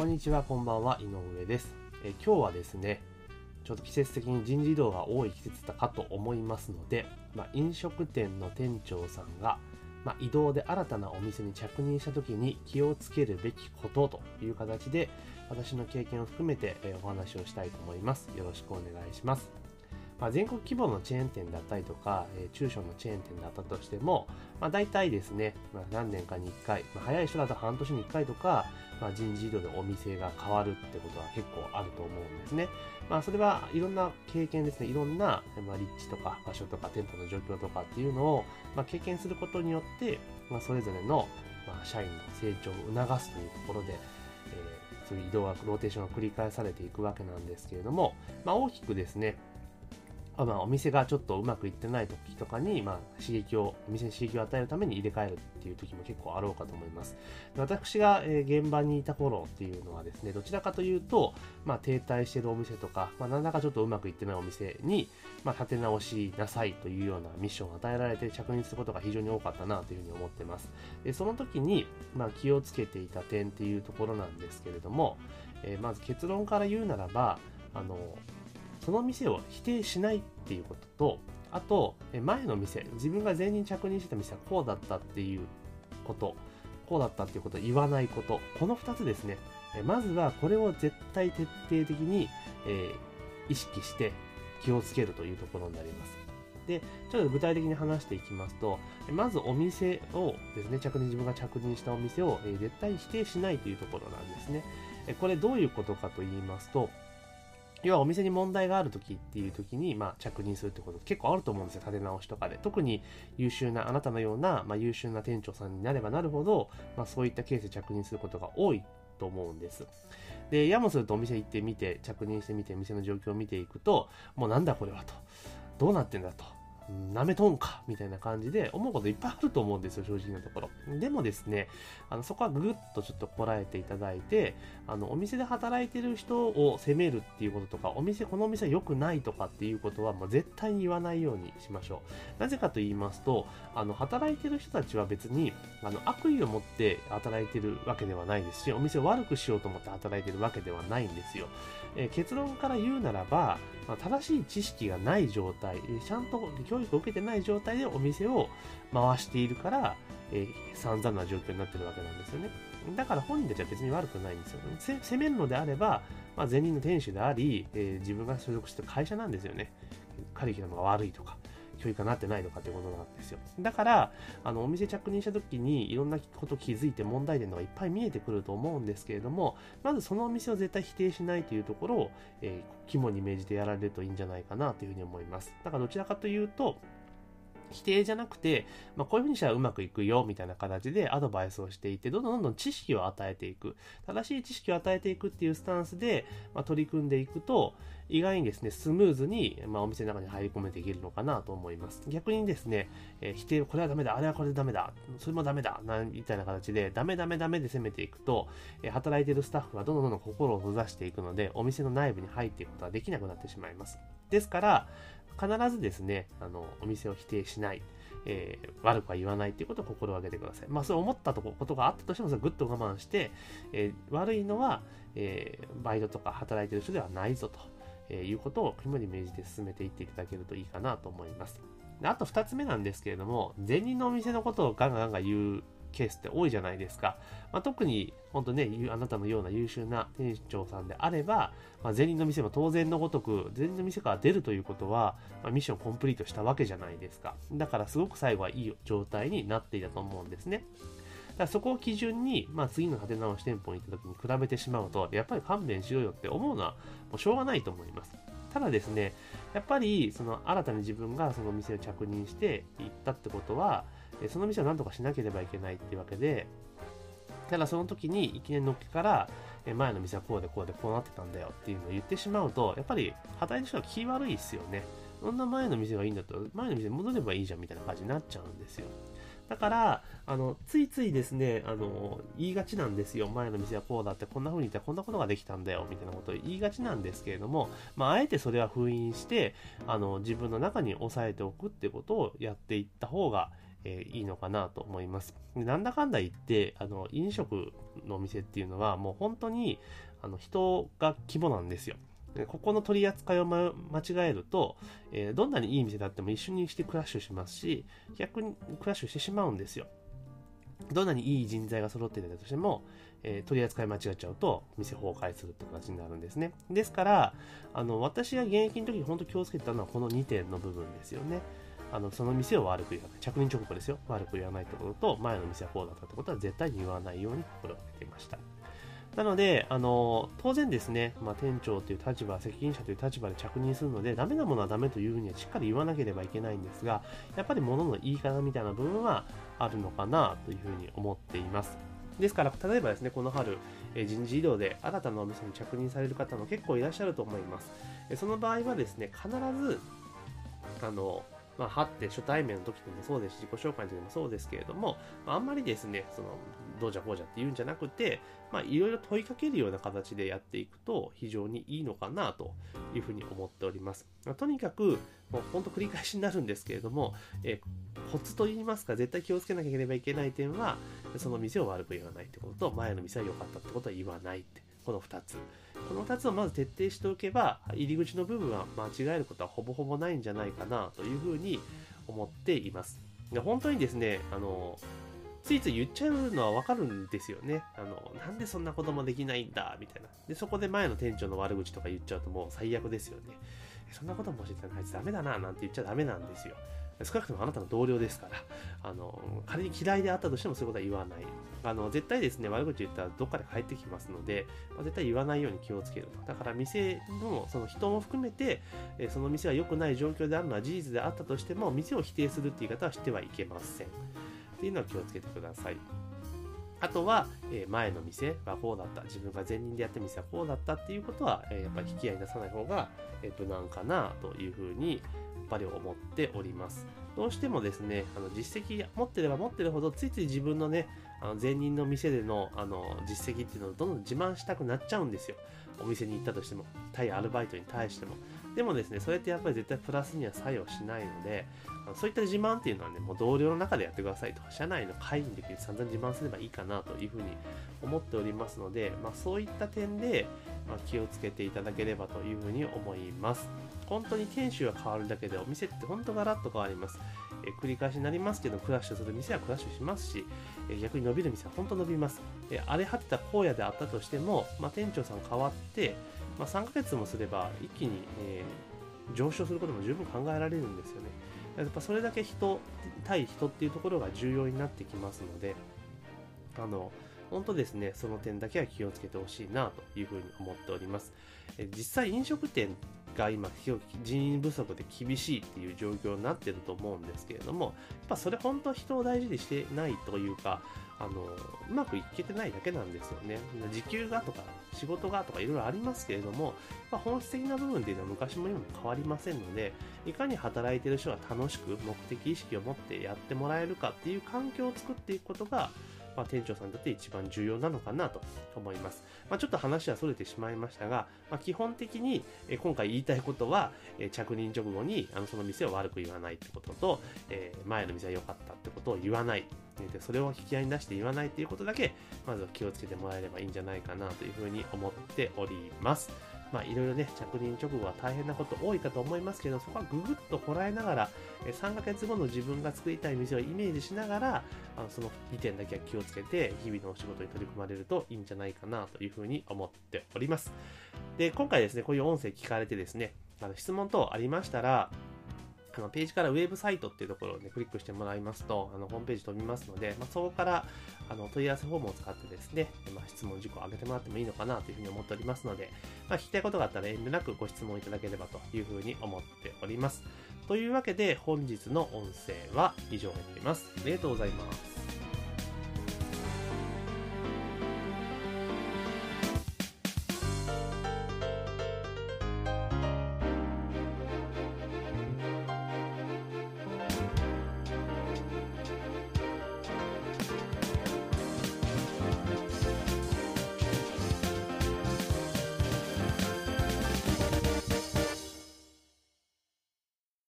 こんにちは、こんばんは、井上です。え今日はですね、ちょっと季節的に人事異動が多い季節だかと思いますので、まあ、飲食店の店長さんが、まあ、移動で新たなお店に着任した時に気をつけるべきことという形で、私の経験を含めて、お話をしたいと思います。よろしくお願いします。まあ、全国規模のチェーン店だったりとか、えー中小のチェーン店だったとしても、まあ、大体ですね、まあ、何年かに1回、まあ、早い人だと半年に1回とか、まあ、人事異動でお店が変わるってことは結構あると思うんですね。まあ、それはいろんな経験ですね、いろんな、まあ、立地とか場所とか店舗の状況とかっていうのを、まあ、経験することによって、まあ、それぞれの、まあ、社員の成長を促すというところで、えーそういう移動が、ローテーションが繰り返されていくわけなんですけれども、まあ、大きくですね、まあ、お店がちょっとうまくいってない時とかに、まあ、刺激を、お店に刺激を与えるために入れ替えるっていう時も結構あろうかと思います。で私が、え現場にいた頃っていうのはですね、どちらかというと、まあ、停滞してるお店とか、まあ、なんだかちょっとうまくいってないお店に、まあ、立て直しなさいというようなミッションを与えられて着任することが非常に多かったなというふうに思ってます。でその時に、まあ、気をつけていた点っていうところなんですけれども、えーまず結論から言うならば、あの、その店を否定しないっていうことと、あと、前の店、自分が前任着任してた店はこうだったっていうこと、こうだったっていうことを言わないこと、この2つですね。まずはこれを絶対徹底的に、えー意識して気をつけるというところになります。で、ちょっと具体的に話していきますと、まずお店をですね、着任、自分が着任したお店を、えー絶対否定しないというところなんですね。これどういうことかと言いますと、要はお店に問題がある時っていう時に、まあ、着任するってこと結構あると思うんですよ。立て直しとかで。特に優秀なあなたのような、まあ、優秀な店長さんになればなるほど、まあ、そういったケースで着任することが多いと思うんです。でやもするとお店行ってみて着任してみて店の状況を見ていくともうなんだこれはと。どうなってんだと。なめとんかみたいな感じで思うこといっぱいあると思うんですよ、正直なところ。でもですね、あのそこはぐっとちょっとこらえていただいて、あのお店で働いてる人を責めるっていうこととか、お店、このお店良くないとかっていうことはもう絶対に言わないようにしましょう。なぜかと言いますと、あの働いてる人たちは別にあの悪意を持って働いてるわけではないですし、お店を悪くしようと思って働いてるわけではないんですよ。えー結論から言うならば、まあ正しい知識がない状態、ちゃんと教育を受けてない状態でお店を回しているから、えー散々な状況になってるわけなんですよね。だから本人たちは別に悪くないんですよ。せ責めるのであれば、まあ、前任の店主であり、えー自分が所属してる会社なんですよね。カリキュラムが悪いとか。教育がなってないのかってことなんですよ。だから、あの、お店着任した時にいろんなこと気づいて問題点がいっぱい見えてくると思うんですけれども、まずそのお店を絶対否定しないというところを、えー肝に銘じてやられるといいんじゃないかなというふうに思います。だからどちらかというと、否定じゃなくて、まあ、こういうふうにしたらうまくいくよみたいな形でアドバイスをしていって、どんどんどんどん知識を与えていく。正しい知識を与えていくっていうスタンスで、まあ、取り組んでいくと、意外にですね、スムーズに、まあ、お店の中に入り込めていけるのかなと思います。逆にですね、えー否定、これはダメだ、あれはこれでダメだ、それもダメだ、なみたいな形で、ダメダメダメで攻めていくと、えー働いているスタッフがどんどんどんどん心を閉ざしていくので、お店の内部に入っていくことができなくなってしまいます。ですから、必ずですね、あの、お店を否定しない。えー悪くは言わないっていうことを心がけてください。まあ、そう思ったとこことがあったとしても、それぐっと我慢して、えー悪いのは、えーバイトとか働いてる人ではないぞと、えいうことを肝に銘じて進めていっていただけるといいかなと思います。あと2つ目なんですけれども、前任のお店のことをガンガンガン言うケースって多いじゃないですか。まあ、特に、本当ね、あなたのような優秀な店長さんであれば、まあ、前任の店も当然のごとく、前任の店から出るということは、まあミッションコンプリートしたわけじゃないですか。だからすごく最後はいい状態になっていたと思うんですね。だそこを基準に、まあ、次の立て直し店舗に行った時に比べてしまうと、やっぱり勘弁しろよって思うのはもうしょうがないと思います。ただですね、やっぱりその新たに自分がその店を着任して行ったってことは、その店を何とかしなければいけないっていうわけで、ただその時にいきなりのっけから、前の店はこうでこうでこうなってたんだよっていうのを言ってしまうと、やっぱり働いてる人は気悪いですよね。そんな前の店がいいんだったら、前の店戻ればいいじゃんみたいな感じになっちゃうんですよ。だから、あの、ついついですね、あの、言いがちなんですよ。前の店はこうだって、こんな風に言ったらこんなことができたんだよ、みたいなことを言いがちなんですけれども、まあ、あえてそれは封印して、あの、自分の中に抑えておくってことをやっていった方が、えー、いいのかなと思います。なんだかんだ言って、あの、飲食のお店っていうのは、もう本当に、あの、人が規模なんですよ。ここの取り扱いを、ま、間違えると、えー、どんなにいい店であっても一緒にしてクラッシュしますし、逆にクラッシュしてしまうんですよ。どんなにいい人材が揃っていたとしても、えー、取り扱い間違っちゃうと、店崩壊するって形になるんですね。ですから、あの、私が現役の時に本当気をつけてたのはこの2点の部分ですよね。あの、その店を悪く言わない。着任直後ですよ。悪く言わないってことと、前の店はこうだったってことは絶対に言わないように心がけていました。なので、あの、当然ですね、まあ、店長という立場、責任者という立場で着任するので、ダメなものはダメというふうにはしっかり言わなければいけないんですが、やっぱり物の言い方みたいな部分はあるのかなというふうに思っています。ですから、例えばですね、この春、え人事異動で新たなお店に着任される方も結構いらっしゃると思います。その場合はですね、必ず、あの、まあ、はって初対面の時でもそうですし、自己紹介の時でもそうですけれども、まあんまりですね、その、どうじゃこうじゃって言うんじゃなくて、まあ、いろいろ問いかけるような形でやっていくと非常にいいのかなというふうに思っております。まあ、とにかく、もう本当繰り返しになるんですけれども、え、コツと言いますか、絶対気をつけなきゃいけないけない点は、その店を悪く言わないってことと、前の店は良かったってことは言わないって、この2つ。この2つをまず徹底しておけば、入り口の部分は間違えることはほぼほぼないんじゃないかなというふうに思っています。で本当にですね、あの、ついつい言っちゃうのはわかるんですよね。あの、なんでそんなこともできないんだ、みたいな。で、そこで前の店長の悪口とか言っちゃうともう最悪ですよね。そんなことも教えてないあいつダメだな、なんて言っちゃダメなんですよ。少なくともあなたの同僚ですから、あの、仮に嫌いであったとしてもそういうことは言わない。あの、絶対ですね、悪口言ったらどっかで帰ってきますので、まあ、絶対言わないように気をつけると。だから店の、その人も含めて、えその店は良くない状況であるのは事実であったとしても、店を否定するって言い方はしてはいけません。っていうのは気をつけてください。あとは、え前の店がこうだった。自分が前任でやった店はこうだったっていうことは、えやっぱり引き合い出さない方が、え無難かなというふうにやっぱり思っております。どうしてもですね、あの実績持ってれば持ってるほど、ついつい自分のね、あの前任の店でのあの実績っていうのをどんどん自慢したくなっちゃうんですよ。お店に行ったとしても、対アルバイトに対しても。でもですね、それってやっぱり絶対プラスには作用しないので、そういった自慢っていうのはね、もう同僚の中でやってくださいと、社内の会議の時に散々自慢すればいいかなというふうに思っておりますので、まあ、そういった点で、まあ気をつけていただければというふうに思います。本当に店主が変わるだけでお店って本当ガラッと変わります。え繰り返しになりますけど、クラッシュする店はクラッシュしますし、え逆に伸びる店は本当伸びます。え荒れ果てた荒野であったとしても、まあ、店長さん変わって、まあ、3ヶ月もすれば一気に、えー、上昇することも十分考えられるんですよね。やっぱそれだけ人対人っていうところが重要になってきますので、あの、本当ですね、その点だけは気をつけてほしいなというふうに思っております。え実際飲食店が今人員不足で厳しいっていう状況になってると思うんですけれどもやっぱそれ本当人を大事にしてないというかあのうまくいけてないだけなんですよね。時給がとか仕事がとかいろいろありますけれども、まあ、本質的な部分っていうのは昔も今も変わりませんのでいかに働いてる人が楽しく目的意識を持ってやってもらえるかっていう環境を作っていくことがまあ、店長さんにとって一番重要なのかなと思います。まあ、ちょっと話は逸れてしまいましたが、まあ、基本的に、え今回言いたいことは、え着任直後にあのその店を悪く言わないってことと、え前の店は良かったってことを言わない。でそれを引き合いに出して言わないっていうことだけ、まずは気をつけてもらえればいいんじゃないかなというふうに思っております。まあ、いろいろね、着任直後は大変なこと多いかと思いますけど、そこはググっとこらえながら、3ヶ月後の自分が作りたい店をイメージしながら、あのその2点だけは気をつけて、日々のお仕事に取り組まれるといいんじゃないかなというふうに思っております。で、今回ですね、こういう音声聞かれてですね、あの質問等ありましたら、あのページからウェブサイトっていうところを、ね、クリックしてもらいますと、あのホームページ飛びますので、まあ、そこからあの問い合わせフォームを使ってですね、まあ、質問事項を上げてもらってもいいのかなというふうに思っておりますので、まあ、聞きたいことがあったら遠慮なくご質問いただければというふうに思っております。というわけで本日の音声は以上になります。ありがとうございます。